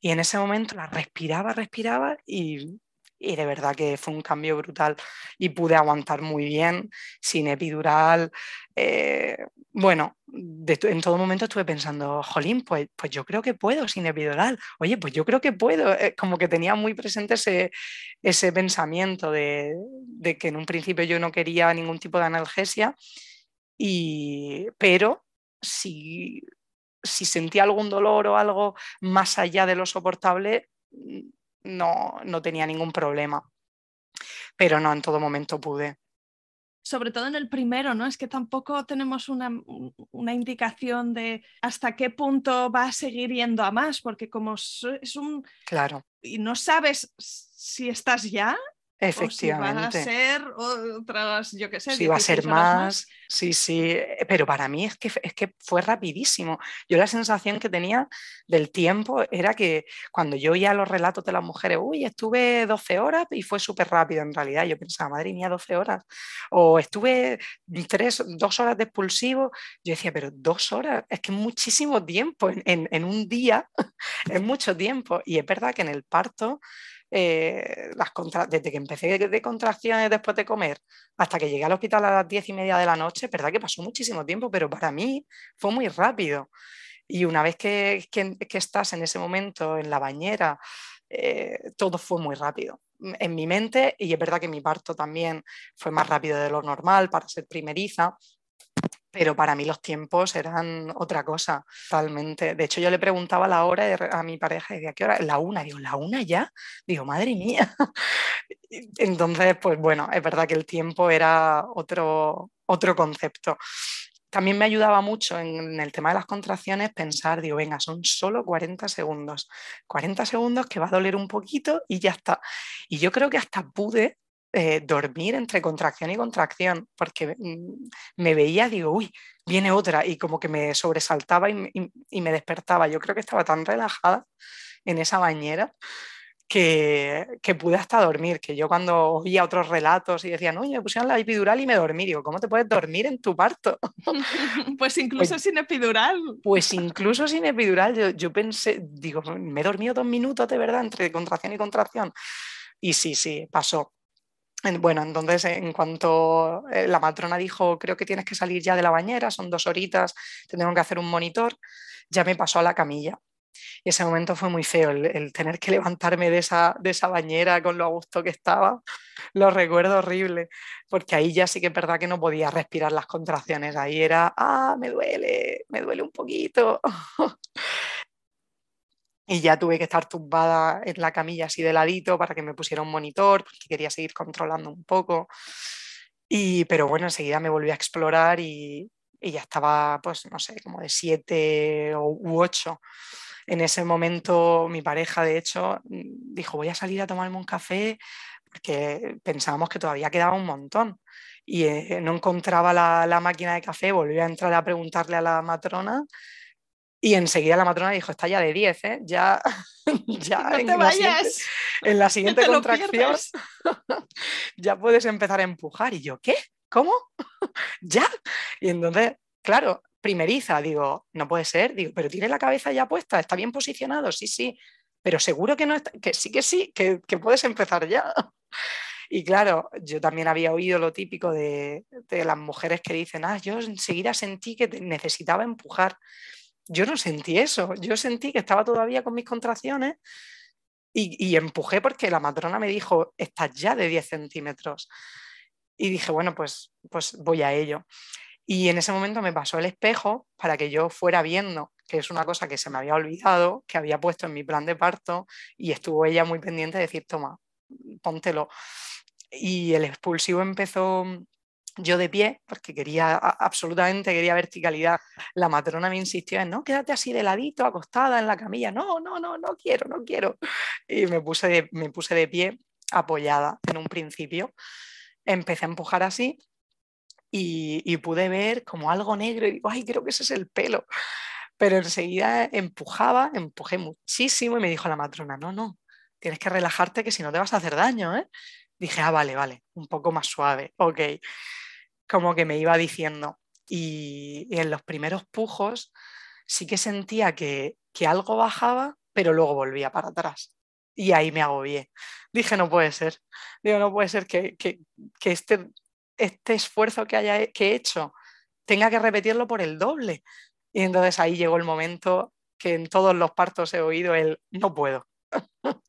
Y en ese momento la respiraba, respiraba y y de verdad que fue un cambio brutal y pude aguantar muy bien sin epidural. Eh, bueno, en todo momento estuve pensando, jolín, pues, pues yo creo que puedo sin epidural. Oye, pues yo creo que puedo. Eh, como que tenía muy presente ese, ese pensamiento de, de, que en un principio yo no quería ningún tipo de analgesia, y, pero si, si sentía algún dolor o algo más allá de lo soportable, no, no tenía ningún problema. Pero no, en todo momento pude sobre todo en el primero, ¿no? Es que tampoco tenemos una, una, indicación de hasta qué punto va a seguir yendo a más, porque como es un... Claro. Y no sabes si estás ya, Efectivamente. O si va a ser otras, yo qué sé. Si va a ser más, sí, sí, eh, pero para mí es que, es que fue rapidísimo. Yo la sensación que tenía del tiempo era que cuando yo oía los relatos de las mujeres, uy, estuve 12 horas y fue súper rápido en realidad. Yo pensaba, madre mía, 12 horas. O estuve tres, dos horas de expulsivo. Yo decía, pero dos horas, es que es muchísimo tiempo en, en un día, es mucho tiempo. Y es verdad que en el parto eh, las desde que empecé de contracciones después de comer hasta que llegué al hospital a las diez y media de la noche, verdad que pasó muchísimo tiempo, pero para mí fue muy rápido. Y una vez que, estás en ese momento en la bañera, eh, todo fue muy rápido en mi mente y es verdad que mi parto también fue más rápido de lo normal para ser primeriza, pero para mí los tiempos eran otra cosa, totalmente. De hecho, yo le preguntaba la hora a mi pareja y decía, ¿qué hora? La una, digo, ¿la una ya? Digo, madre mía. Entonces, pues bueno, es verdad que el tiempo era otro, otro concepto. También me ayudaba mucho en, el tema de las contracciones pensar, digo, venga, son solo 40 segundos. 40 segundos que va a doler un poquito y ya está. Y yo creo que hasta pude eh, dormir entre contracción y contracción, porque mm, me veía, digo, uy, viene otra, y como que me sobresaltaba y, me despertaba. Yo creo que estaba tan relajada en esa bañera que, que, pude hasta dormir, que yo cuando oía otros relatos y decían, oye, me pusieron la epidural y me dormí, digo, ¿cómo te puedes dormir en tu parto? pues incluso pues sin epidural. Pues incluso sin epidural, yo, yo pensé, digo, me he dormido dos minutos de verdad entre contracción y contracción. Y sí, sí, pasó. Bueno, entonces en cuanto eh, la matrona dijo, creo que tienes que salir ya de la bañera, son dos horitas, tenemos que hacer un monitor, ya me pasó a la camilla. Y ese momento fue muy feo, el, tener que levantarme de esa, de esa bañera con lo a gusto que estaba, lo recuerdo horrible, porque ahí ya sí que es verdad que no podía respirar las contracciones, ahí era, ah, me duele, me duele un poquito. y ya tuve que estar tumbada en la camilla así de ladito para que me pusiera un monitor, porque quería seguir controlando un poco. Y, pero bueno, enseguida me volví a explorar y, y ya estaba, pues no sé, como de siete u ocho. En ese momento mi pareja, de hecho, dijo, voy a salir a tomarme un café porque pensábamos que todavía quedaba un montón. Y eh, no encontraba la, la máquina de café, volví a entrar a preguntarle a la matrona y enseguida la matrona dijo, está ya de 10, ¿eh? Ya, ya no en, te la vayas. en, la siguiente, contracción ya puedes empezar a empujar. Y yo, ¿qué? ¿Cómo? ¿Ya? Y entonces, claro, primeriza, digo, no puede ser, digo, pero tiene la cabeza ya puesta, está bien posicionado, sí, sí, pero seguro que no está, que sí, que sí, que, que puedes empezar ya. Y claro, yo también había oído lo típico de, de, las mujeres que dicen, ah, yo enseguida sentí que necesitaba empujar yo no sentí eso, yo sentí que estaba todavía con mis contracciones y, empujé porque la matrona me dijo, estás ya de 10 centímetros. Y dije, bueno, pues, pues voy a ello. Y en ese momento me pasó el espejo para que yo fuera viendo, que es una cosa que se me había olvidado, que había puesto en mi plan de parto, y estuvo ella muy pendiente de decir, toma, póntelo. Y el expulsivo empezó yo de pie, porque quería, absolutamente quería verticalidad. La matrona me insistió en, no, quédate así de ladito, acostada en la camilla. No, no, no, no quiero, no quiero. Y me puse de, me puse de pie, apoyada en un principio. Empecé a empujar así y, pude ver como algo negro y digo, ay, creo que ese es el pelo. Pero enseguida empujaba, empujé muchísimo y me dijo la matrona, no, no, tienes que relajarte que si no te vas a hacer daño, ¿eh? Dije, ah, vale, vale, un poco más suave, ok como que me iba diciendo. Y, en los primeros pujos sí que sentía que, algo bajaba, pero luego volvía para atrás. Y ahí me agobié. Dije, no puede ser. Digo, no puede ser que, este, este esfuerzo que, haya, que he hecho tenga que repetirlo por el doble. Y entonces ahí llegó el momento que en todos los partos he oído el no puedo.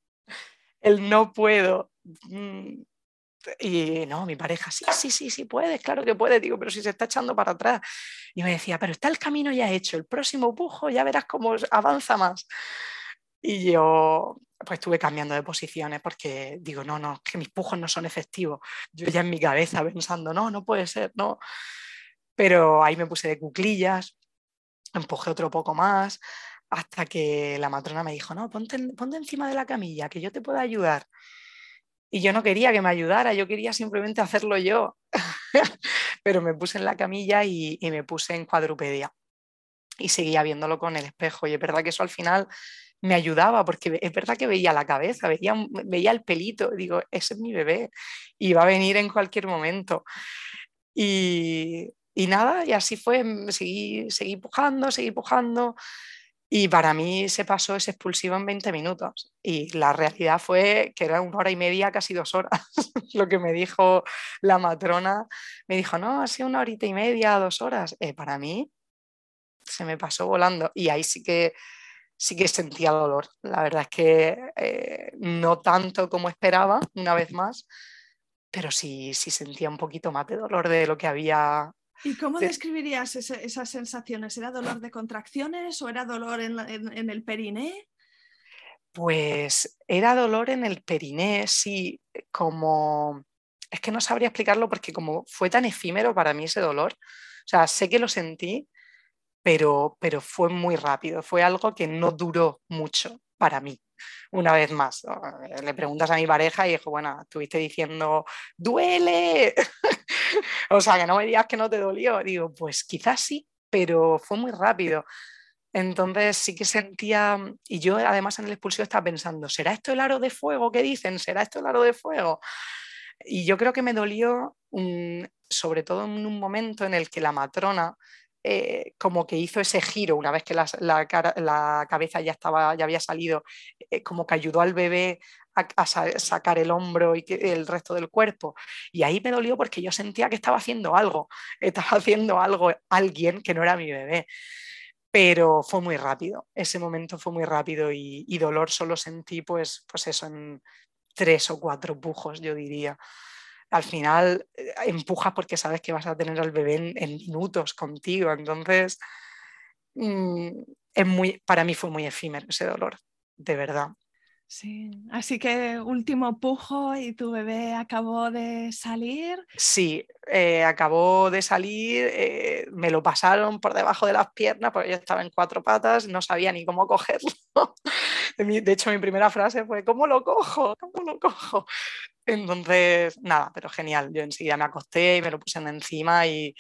el no puedo. Y no, mi pareja, sí, sí, sí, sí puedes, claro que puedes, digo, pero si se está echando para atrás. Y me decía, pero está el camino ya hecho, el próximo pujo ya verás cómo avanza más. Y yo pues estuve cambiando de posiciones porque digo, no, no, que mis pujos no son efectivos. Yo ya en mi cabeza pensando, no, no puede ser, no. Pero ahí me puse de cuclillas, empujé otro poco más, hasta que la matrona me dijo, no, ponte, ponte encima de la camilla, que yo te puedo ayudar. Y yo no quería que me ayudara, yo quería simplemente hacerlo yo. Pero me puse en la camilla y, me puse en cuadrupedia y seguía viéndolo con el espejo. Y es verdad que eso al final me ayudaba porque es verdad que veía la cabeza, veía, veía el pelito, digo, ese es mi bebé y va a venir en cualquier momento. Y, y nada, y así fue, seguí, seguí pujando, seguí pujando. Y para mí se pasó ese expulsivo en 20 minutos. Y la realidad fue que era una hora y media, casi dos horas. Lo que me dijo la matrona, me dijo, no, ha sido una horita y media, dos horas. Eh, para mí se me pasó volando. Y ahí sí que, sí que sentía dolor. La verdad es que eh, no tanto como esperaba, una vez más, pero sí, sí sentía un poquito más de dolor de lo que había ¿Y cómo describirías esas sensaciones? ¿Era dolor de contracciones o era dolor en, el periné? Pues era dolor en el periné, sí, como... Es que no sabría explicarlo porque como fue tan efímero para mí ese dolor, o sea, sé que lo sentí, pero, pero fue muy rápido, fue algo que no duró mucho para mí una vez más. Le preguntas a mi pareja y dijo, bueno, estuviste diciendo, duele. o sea, que no me digas que no te dolió. Digo, pues quizás sí, pero fue muy rápido. Entonces sí que sentía, y yo además en el expulsivo estaba pensando, ¿será esto el aro de fuego que dicen? ¿Será esto el aro de fuego? Y yo creo que me dolió, sobre todo en un momento en el que la matrona eh, como que hizo ese giro una vez que la, cabeza ya, estaba, ya había salido, eh, como que ayudó al bebé a, sacar el hombro y el resto del cuerpo. Y ahí me dolió porque yo sentía que estaba haciendo algo, estaba haciendo algo alguien que no era mi bebé. Pero fue muy rápido, ese momento fue muy rápido y, y dolor solo sentí pues, pues eso en tres o cuatro pujos, yo diría al final eh, empujas porque sabes que vas a tener al bebé en, minutos contigo. Entonces, mm, es muy, para mí fue muy efímero ese dolor, de verdad. Sí, así que último pujo y tu bebé acabó de salir. Sí, eh, acabó de salir, eh, me lo pasaron por debajo de las piernas porque yo estaba en cuatro patas, no sabía ni cómo cogerlo. De hecho, mi primera frase fue, ¿cómo lo cojo? ¿Cómo lo cojo? Entonces, nada, pero genial. Yo enseguida me acosté y me lo puse encima y,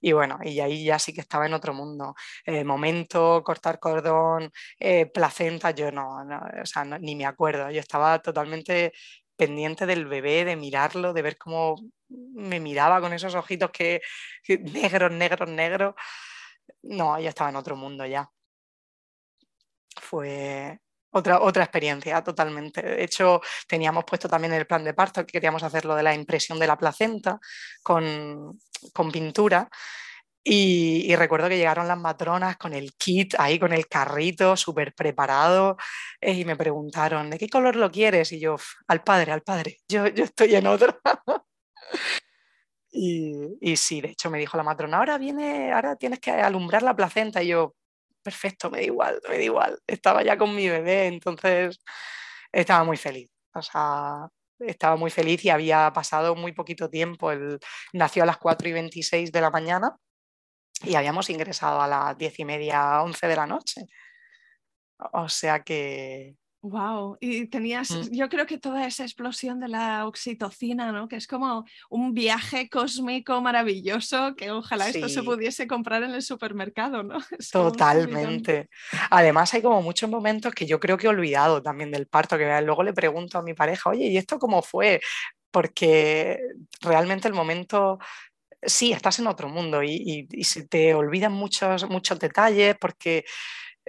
y bueno, y ahí ya sí que estaba en otro mundo. Eh, momento, cortar cordón, eh, placenta, yo no, o sea, ni me acuerdo. Yo estaba totalmente pendiente del bebé, de mirarlo, de ver cómo me miraba con esos ojitos que, que negros, negros, negros. No, yo estaba en otro mundo ya. Fue, otra, otra experiencia totalmente. De hecho, teníamos puesto también el plan de parto que queríamos hacerlo de la impresión de la placenta con, pintura. Y, recuerdo que llegaron las matronas con el kit ahí, con el carrito súper preparado eh, y me preguntaron, ¿de qué color lo quieres? Y yo, al padre, al padre, yo, yo estoy en otro. y, y sí, de hecho me dijo la matrona, ahora viene, ahora tienes que alumbrar la placenta. Y yo, perfecto, me da igual, me da igual. Estaba ya con mi bebé, entonces estaba muy feliz. O sea, estaba muy feliz y había pasado muy poquito tiempo. Él nació a las 4 y 26 de la mañana y habíamos ingresado a las 10 y media, 11 de la noche. O sea que, Wow, y tenías, mm. yo creo que toda esa explosión de la oxitocina, ¿no? Que es como un viaje cósmico maravilloso que ojalá esto se pudiese comprar en el supermercado, ¿no? Totalmente. Además hay como muchos momentos que yo creo que he olvidado también del parto, que luego le pregunto a mi pareja, oye, ¿y esto cómo fue? Porque realmente el momento sí, estás en otro mundo y, y, se te olvidan muchos, muchos detalles porque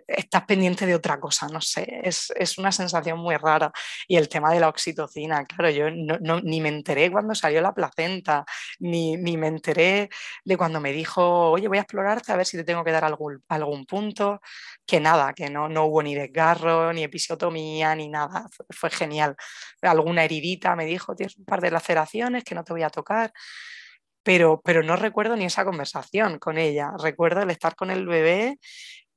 estás pendiente de otra cosa, no sé, es, una sensación muy rara. Y el tema de la oxitocina, claro, yo ni me enteré cuando salió la placenta, ni, me enteré de cuando me dijo, oye, voy a explorarte a ver si te tengo que dar algún, algún punto, que nada, que no, no hubo ni desgarro, ni episiotomía, ni nada, fue, genial. Alguna heridita me dijo, tienes un par de laceraciones que no te voy a tocar. Pero, pero, no recuerdo ni esa conversación con ella. Recuerdo el estar con el bebé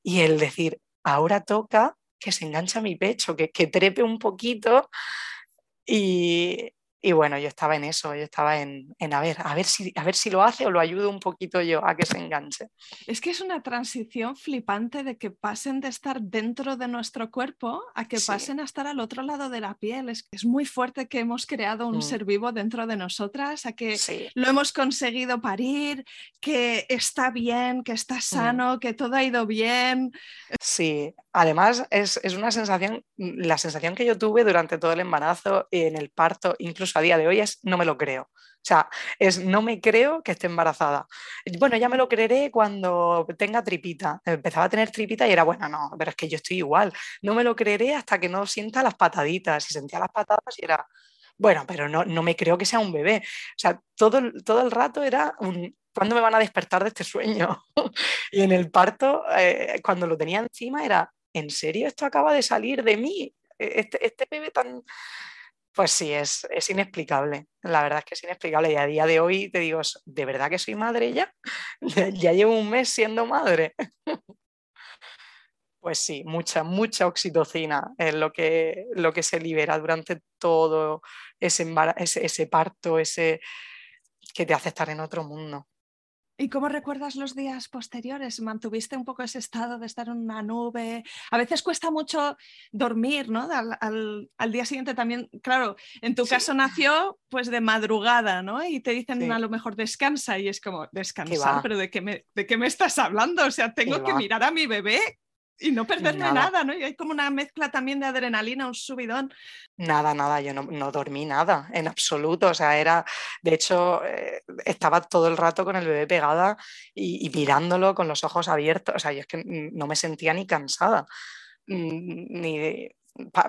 y el decir, ahora toca que se engancha mi pecho, que, que trepe un poquito y, y bueno, yo estaba en eso, yo estaba en, a ver, a ver si, a ver si lo hace o lo ayudo un poquito yo a que se enganche. Es que es una transición flipante de que pasen de estar dentro de nuestro cuerpo a que pasen a estar al otro lado de la piel. Es, es muy fuerte que hemos creado un mm. ser vivo dentro de nosotras, a que lo hemos conseguido parir, que está bien, que está mm. sano, que todo ha ido bien. Sí, además es, es una sensación, la sensación que yo tuve durante todo el embarazo, en el parto, incluso a día de hoy es no me lo creo. O sea, es no me creo que esté embarazada. Bueno, ya me lo creeré cuando tenga tripita. Empezaba a tener tripita y era, bueno, no, pero es que yo estoy igual. No me lo creeré hasta que no sienta las pataditas. Y sentía las patadas y era, bueno, pero no, no me creo que sea un bebé. O sea, todo, todo el rato era un, ¿cuándo me van a despertar de este sueño? y en el parto, eh, cuando lo tenía encima, era, ¿en serio esto acaba de salir de mí? E-, este, este bebé tan pues sí, es, inexplicable. La verdad es que es inexplicable. Y a día de hoy te digo, ¿de verdad que soy madre ya? ya llevo un mes siendo madre. pues sí, mucha, mucha oxitocina es lo que, lo que se libera durante todo ese, ese, ese parto, ese que te hace estar en otro mundo. ¿Y cómo recuerdas los días posteriores? ¿Mantuviste un poco ese estado de estar en una nube? A veces cuesta mucho dormir, ¿no? Al, día siguiente también, claro, en tu caso nació pues de madrugada, ¿no? Y te dicen a lo mejor descansa y es como, descansar, pero ¿de qué, me, ¿de qué me estás hablando? O sea, tengo que mirar a mi bebé y no perderme nada. ¿no? Y hay como una mezcla también de adrenalina, un subidón. Nada, nada, yo no, dormí nada, en absoluto. O sea, era, de hecho, eh, estaba todo el rato con el bebé pegada y, y, mirándolo con los ojos abiertos. O sea, yo es que no me sentía ni cansada, ni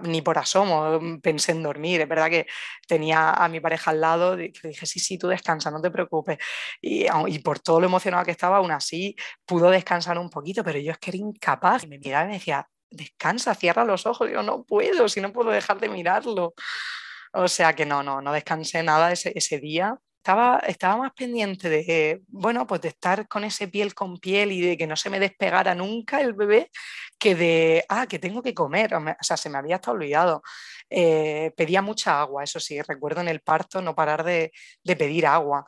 ni por asomo mm, pensé en dormir. Es verdad que tenía a mi pareja al lado le dije, sí, sí, tú descansa, no te preocupes. Y, por todo lo emocionado que estaba, aún así pudo descansar un poquito, pero yo es que era incapaz. Y me miraba y me decía, descansa, cierra los ojos. Yo no puedo, si no puedo dejar de mirarlo. O sea que no, no, no descansé nada ese, ese día estaba, estaba más pendiente de, bueno, pues de estar con ese piel con piel y de que no se me despegara nunca el bebé, que de, ah, que tengo que comer, o, sea, se me había hasta olvidado. Eh, pedía mucha agua, eso sí, recuerdo en el parto no parar de, de pedir agua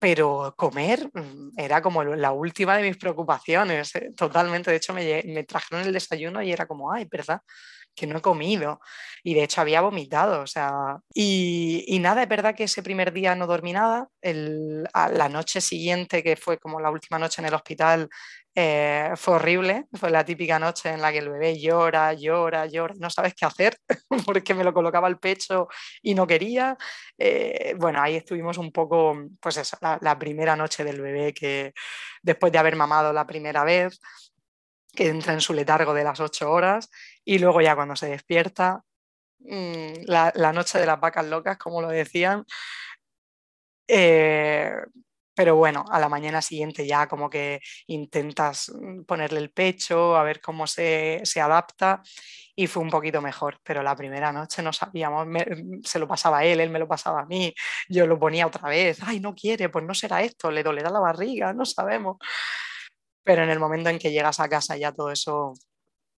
pero comer mm, era como la última de mis preocupaciones, eh, totalmente. De hecho, me, me, trajeron el desayuno y era como, ay, ¿verdad? Que no he comido. Y de hecho había vomitado, o sea, y, nada, es verdad que ese primer día no dormí nada, la noche siguiente, que fue como la última noche en el hospital, eh, fue horrible, fue la típica noche en la que el bebé llora, llora, llora, no sabes qué hacer porque me lo colocaba al pecho y no quería. Eh, bueno, ahí estuvimos un poco, pues eso, la, primera noche del bebé que después de haber mamado la primera vez, que entra en su letargo de las ocho horas y luego ya cuando se despierta, mm, la, noche de las vacas locas, como lo decían. Eh, pero bueno, a la mañana siguiente ya como que intentas mm, ponerle el pecho, a ver cómo se, adapta y fue un poquito mejor, pero la primera noche no sabíamos, mm, se lo pasaba a él, él me lo pasaba a mí, yo lo ponía otra vez, ay, no quiere, pues no será esto, le dolerá la barriga, no sabemos pero en el momento en que llegas a casa ya todo eso,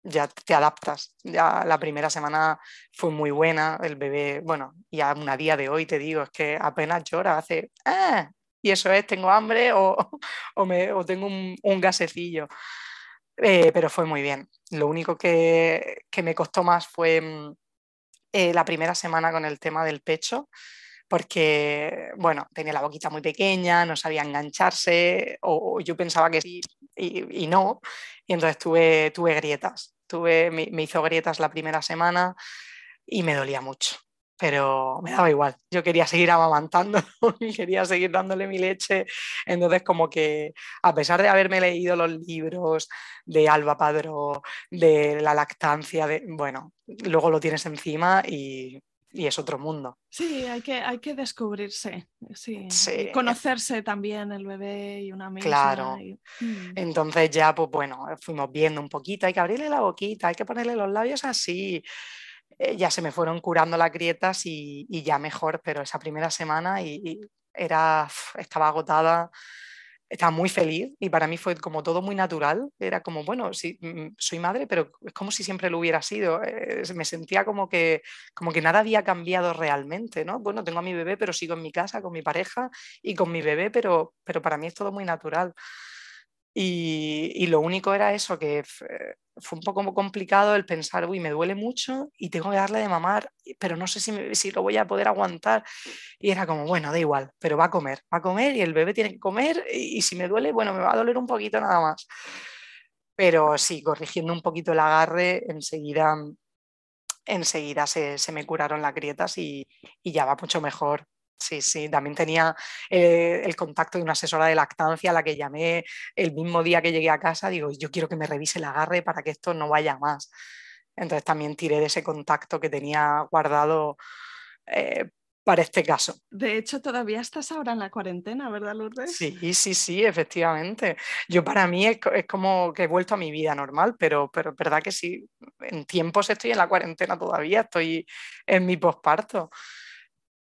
ya te adaptas. Ya la primera semana fue muy buena, el bebé, bueno, y a una día de hoy te digo, es que apenas llora, hace, ah", y eso es, tengo hambre o, o, me, o tengo un, un gasecillo. Eh, pero fue muy bien. Lo único que, que me costó más fue mm, eh, la primera semana con el tema del pecho porque, bueno, tenía la boquita muy pequeña, no sabía engancharse, o, yo pensaba que sí y, no, y entonces tuve, tuve grietas, tuve, me, hizo grietas la primera semana y me dolía mucho, pero me daba igual, yo quería seguir amamantando y quería seguir dándole mi leche, entonces como que a pesar de haberme leído los libros de Alba Padro, de la lactancia, de, bueno, luego lo tienes encima y y es otro mundo. Sí, hay que, hay que descubrirse, sí. conocerse también el bebé y una misma. Claro. Mm. Entonces ya, pues bueno, fuimos viendo un poquito, hay que abrirle la boquita, hay que ponerle los labios así. Eh, ya se me fueron curando las grietas y, y ya mejor, pero esa primera semana y, era, estaba agotada estaba muy feliz y para mí fue como todo muy natural. Era como, bueno, sí, mm, soy madre, pero es como si siempre lo hubiera sido. Eh, me sentía como que, como que nada había cambiado realmente, ¿no? Bueno, tengo a mi bebé, pero sigo en mi casa con mi pareja y con mi bebé, pero, pero para mí es todo muy natural. Y, lo único era eso, que fue un poco complicado el pensar, uy, me duele mucho y tengo que darle de mamar, pero no sé si, si, lo voy a poder aguantar. Y era como, bueno, da igual, pero va a comer, va a comer y el bebé tiene que comer y, si me duele, bueno, me va a doler un poquito nada más. Pero sí, corrigiendo un poquito el agarre, enseguida, enseguida se, se me curaron las grietas y, y ya va mucho mejor. Sí, sí, también tenía eh, el contacto de una asesora de lactancia a la que llamé el mismo día que llegué a casa. Digo, yo quiero que me revise el agarre para que esto no vaya más. Entonces también tiré de ese contacto que tenía guardado eh, para este caso. De hecho, todavía estás ahora en la cuarentena, ¿verdad, Lourdes? Sí, sí, sí, efectivamente. Yo para mí es, como que he vuelto a mi vida normal, pero, pero es verdad que sí, en tiempos estoy en la cuarentena todavía, estoy en mi posparto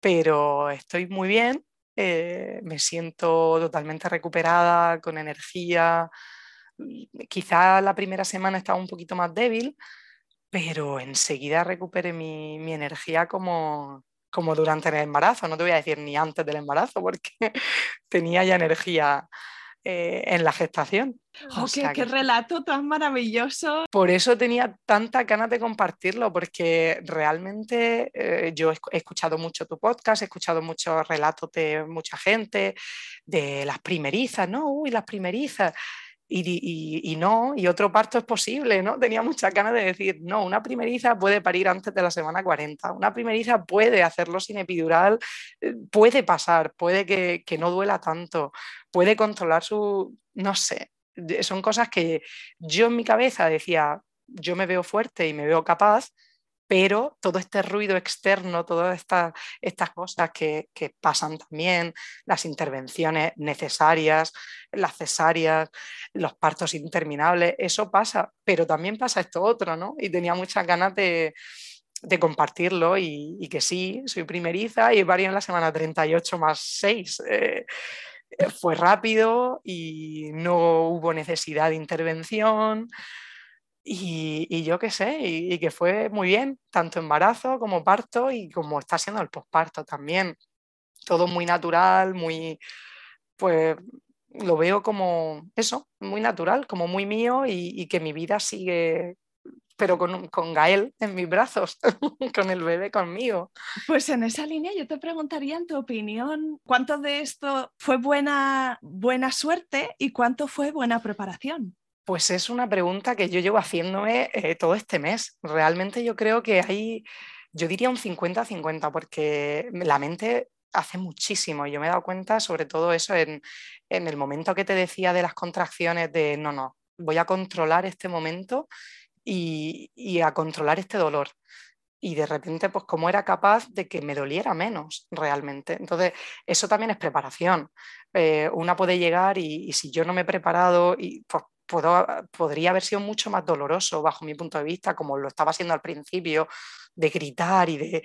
pero estoy muy bien, eh, me siento totalmente recuperada, con energía. Quizá la primera semana estaba un poquito más débil, pero enseguida recuperé mi, mi energía como, como durante el embarazo. No te voy a decir ni antes del embarazo, porque tenía ya energía eh, en la gestación. Oh, qué, relato tan maravilloso! Por eso tenía tanta ganas de compartirlo, porque realmente eh, yo he escuchado mucho tu podcast, he escuchado muchos relatos de mucha gente, de las primerizas, ¿no? Uy, las primerizas. Y, no, y otro parto es posible, ¿no? Tenía muchas ganas de decir, no, una primeriza puede parir antes de la semana 40, una primeriza puede hacerlo sin epidural, eh, puede pasar, puede que, que no duela tanto, puede controlar su, no sé, son cosas que yo en mi cabeza decía, yo me veo fuerte y me veo capaz, pero todo este ruido externo, todas estas, estas cosas que, pasan también, las intervenciones necesarias, las cesáreas, los partos interminables, eso pasa, pero también pasa esto otro, ¿no? Y tenía muchas ganas de, compartirlo y, que sí, soy primeriza y varios en la semana 38 más 6. Eh, fue rápido y no hubo necesidad de intervención. Y, yo qué sé, y, que fue muy bien, tanto embarazo como parto y como está siendo el posparto también. Todo muy natural, muy, pues lo veo como eso, muy natural, como muy mío y, que mi vida sigue, pero con, con Gael en mis brazos, con el bebé conmigo. Pues en esa línea yo te preguntaría, en tu opinión, ¿cuánto de esto fue buena, buena suerte y cuánto fue buena preparación? Pues es una pregunta que yo llevo haciéndome eh, todo este mes. Realmente yo creo que hay, yo diría un 50-50, porque la mente hace muchísimo. Yo me he dado cuenta sobre todo eso en, el momento que te decía de las contracciones de, no, no, voy a controlar este momento y, a controlar este dolor y de repente, pues como era capaz de que me doliera menos realmente. Entonces, eso también es preparación. Eh, una puede llegar y, y, si yo no me he preparado, y, pues podría haber sido mucho más doloroso bajo mi punto de vista, como lo estaba haciendo al principio, de gritar y de,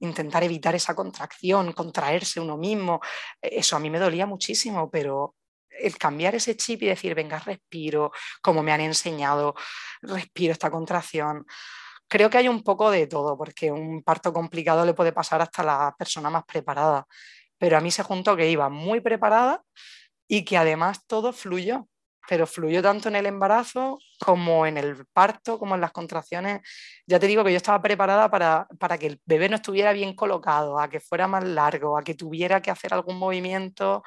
intentar evitar esa contracción, contraerse uno mismo. Eso a mí me dolía muchísimo, pero el cambiar ese chip y decir, venga, respiro, como me han enseñado, respiro esta contracción. Creo que hay un poco de todo, porque un parto complicado le puede pasar hasta la persona más preparada, pero a mí se juntó que iba muy preparada y que además todo fluyó pero fluyó tanto en el embarazo como en el parto, como en las contracciones. Ya te digo que yo estaba preparada para, para, que el bebé no estuviera bien colocado, a que fuera más largo, a que tuviera que hacer algún movimiento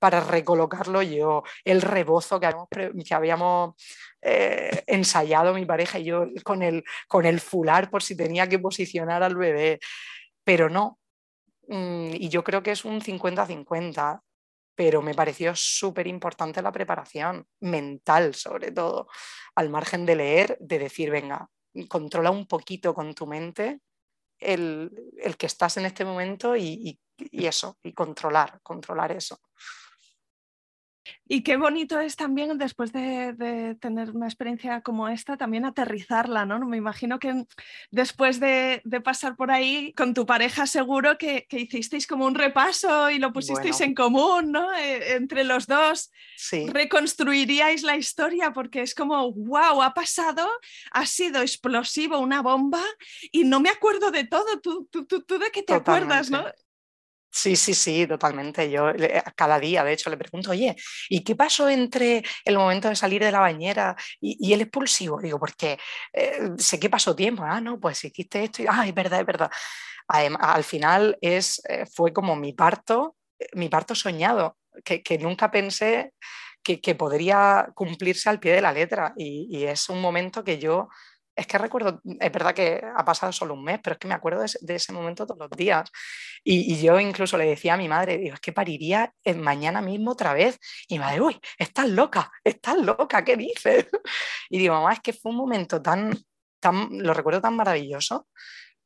para recolocarlo yo, el rebozo que habíamos, que habíamos eh, ensayado mi pareja y yo con el, con el fular por si tenía que posicionar al bebé, pero no. Mm, y yo creo que es un 50-50 pero me pareció súper importante la preparación mental, sobre todo, al margen de leer, de decir, venga, controla un poquito con tu mente el, que estás en este momento y, eso, y controlar, controlar eso. Y qué bonito es también después de, tener una experiencia como esta, también aterrizarla, ¿no? Me imagino que después de, pasar por ahí con tu pareja seguro que, hicisteis como un repaso y lo pusisteis en común, ¿no? E, entre los dos. Sí. Reconstruiríais la historia porque es como, wow, ha pasado, ha sido explosivo, una bomba y no me acuerdo de todo. Tú, tú, tú, de qué te acuerdas, ¿no? Sí, sí, sí, totalmente. Yo cada día, de hecho, le pregunto, oye, ¿y qué pasó entre el momento de salir de la bañera y, el expulsivo? Digo, porque eh, sé que pasó tiempo. Ah, no, pues hiciste esto y, ah, es verdad, es verdad. al final es, eh, fue como mi parto, eh, mi parto soñado, que, nunca pensé que, podría cumplirse al pie de la letra. y es un momento que yo es que recuerdo, es verdad que ha pasado solo un mes, pero es que me acuerdo de ese, momento todos los días. Y, yo incluso le decía a mi madre, digo, es que pariría mañana mismo otra vez. Y mi madre, uy, estás loca, estás loca, ¿qué dices? Y digo, mamá, es que fue un momento tan, tan lo recuerdo tan maravilloso.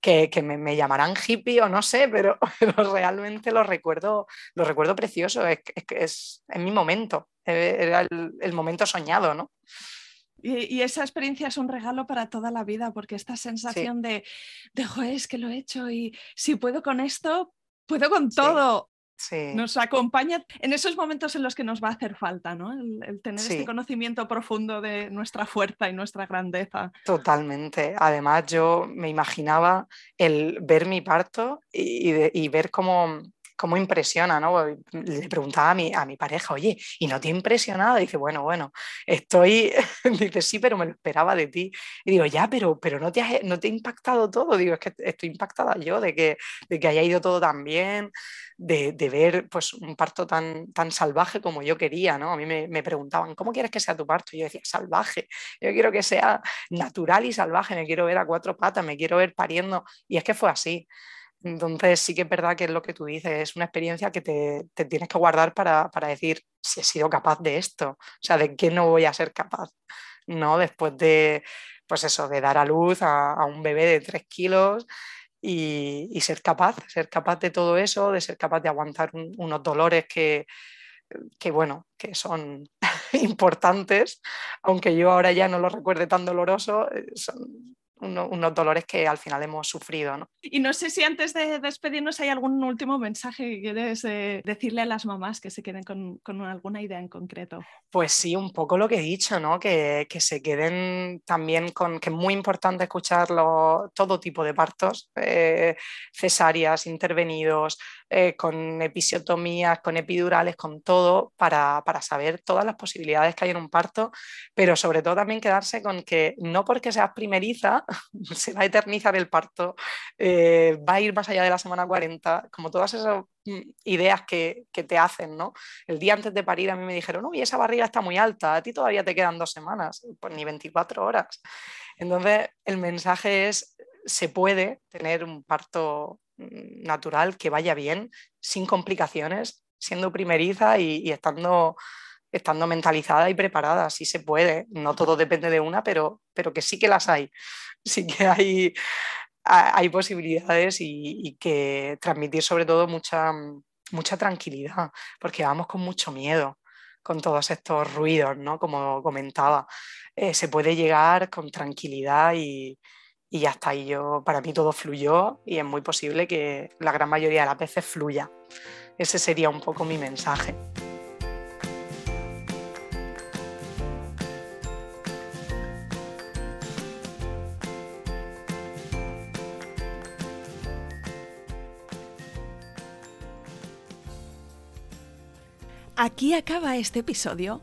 Que, me, llamarán hippie o no sé, pero, realmente lo recuerdo, lo recuerdo precioso, es, es, es, mi momento, eh, era el momento soñado, ¿no? Y, esa experiencia es un regalo para toda la vida, porque esta sensación de, de, es que lo he hecho y si puedo con esto, puedo con todo. Nos acompaña en esos momentos en los que nos va a hacer falta, ¿no? El, tener este conocimiento profundo de nuestra fuerza y nuestra grandeza. Totalmente. Además, yo me imaginaba el ver mi parto y, y ver cómo cómo impresiona, ¿no? Le preguntaba a mi, a mi pareja, oye, ¿y no te ha impresionado? dice, bueno, bueno, estoy, dice, sí, pero me lo esperaba de ti. Y digo, ya, pero, pero no, te ha, no te ha impactado todo. Digo, es que estoy impactada yo de que, de que haya ido todo tan bien, de, de, ver pues, un parto tan, tan salvaje como yo quería, ¿no? A mí me, me, preguntaban, ¿cómo quieres que sea tu parto? Y yo decía, salvaje, yo quiero que sea natural y salvaje, me quiero ver a cuatro patas, me quiero ver pariendo. Y es que fue así. Entonces sí que es verdad que es lo que tú dices, es una experiencia que te, tienes que guardar para, decir si he sido capaz de esto, o sea, de qué no voy a ser capaz, ¿no? Después de, pues eso, de dar a luz a, un bebé de tres kilos y, ser capaz, ser capaz de todo eso, de ser capaz de aguantar unos dolores que, que, bueno, que son importantes, aunque yo ahora ya no lo recuerde tan doloroso, eh, unos dolores que al final hemos sufrido. ¿no? Y no sé si antes de despedirnos hay algún último mensaje que quieres eh, decirle a las mamás que se queden con, con, alguna idea en concreto. Pues sí, un poco lo que he dicho, ¿no? que, que se queden también con que es muy importante escuchar todo tipo de partos, eh, cesáreas, intervenidos, eh, con episiotomías, con epidurales, con todo, para, para saber todas las posibilidades que hay en un parto, pero sobre todo también quedarse con que no porque seas primeriza, se va a eternizar el parto, eh, va a ir más allá de la semana 40, como todas esas mm, ideas que, te hacen, ¿no? El día antes de parir a mí me dijeron, uy, esa barriga está muy alta, a ti todavía te quedan dos semanas, pues ni 24 horas. Entonces, el mensaje es, se puede tener un parto natural que vaya bien, sin complicaciones, siendo primeriza y estando estando mentalizada y preparada, sí se puede, no todo depende de una, pero, pero que sí que las hay, sí que hay, hay posibilidades y, que transmitir sobre todo mucha, mucha tranquilidad, porque vamos con mucho miedo con todos estos ruidos, ¿no? Como comentaba, eh, se puede llegar con tranquilidad y, y ya está. Y yo, para mí todo fluyó y es muy posible que la gran mayoría de las veces fluya. Ese sería un poco mi mensaje. Aquí acaba este episodio.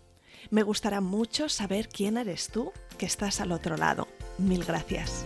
Me gustará mucho saber quién eres tú que estás al otro lado. Mil gracias.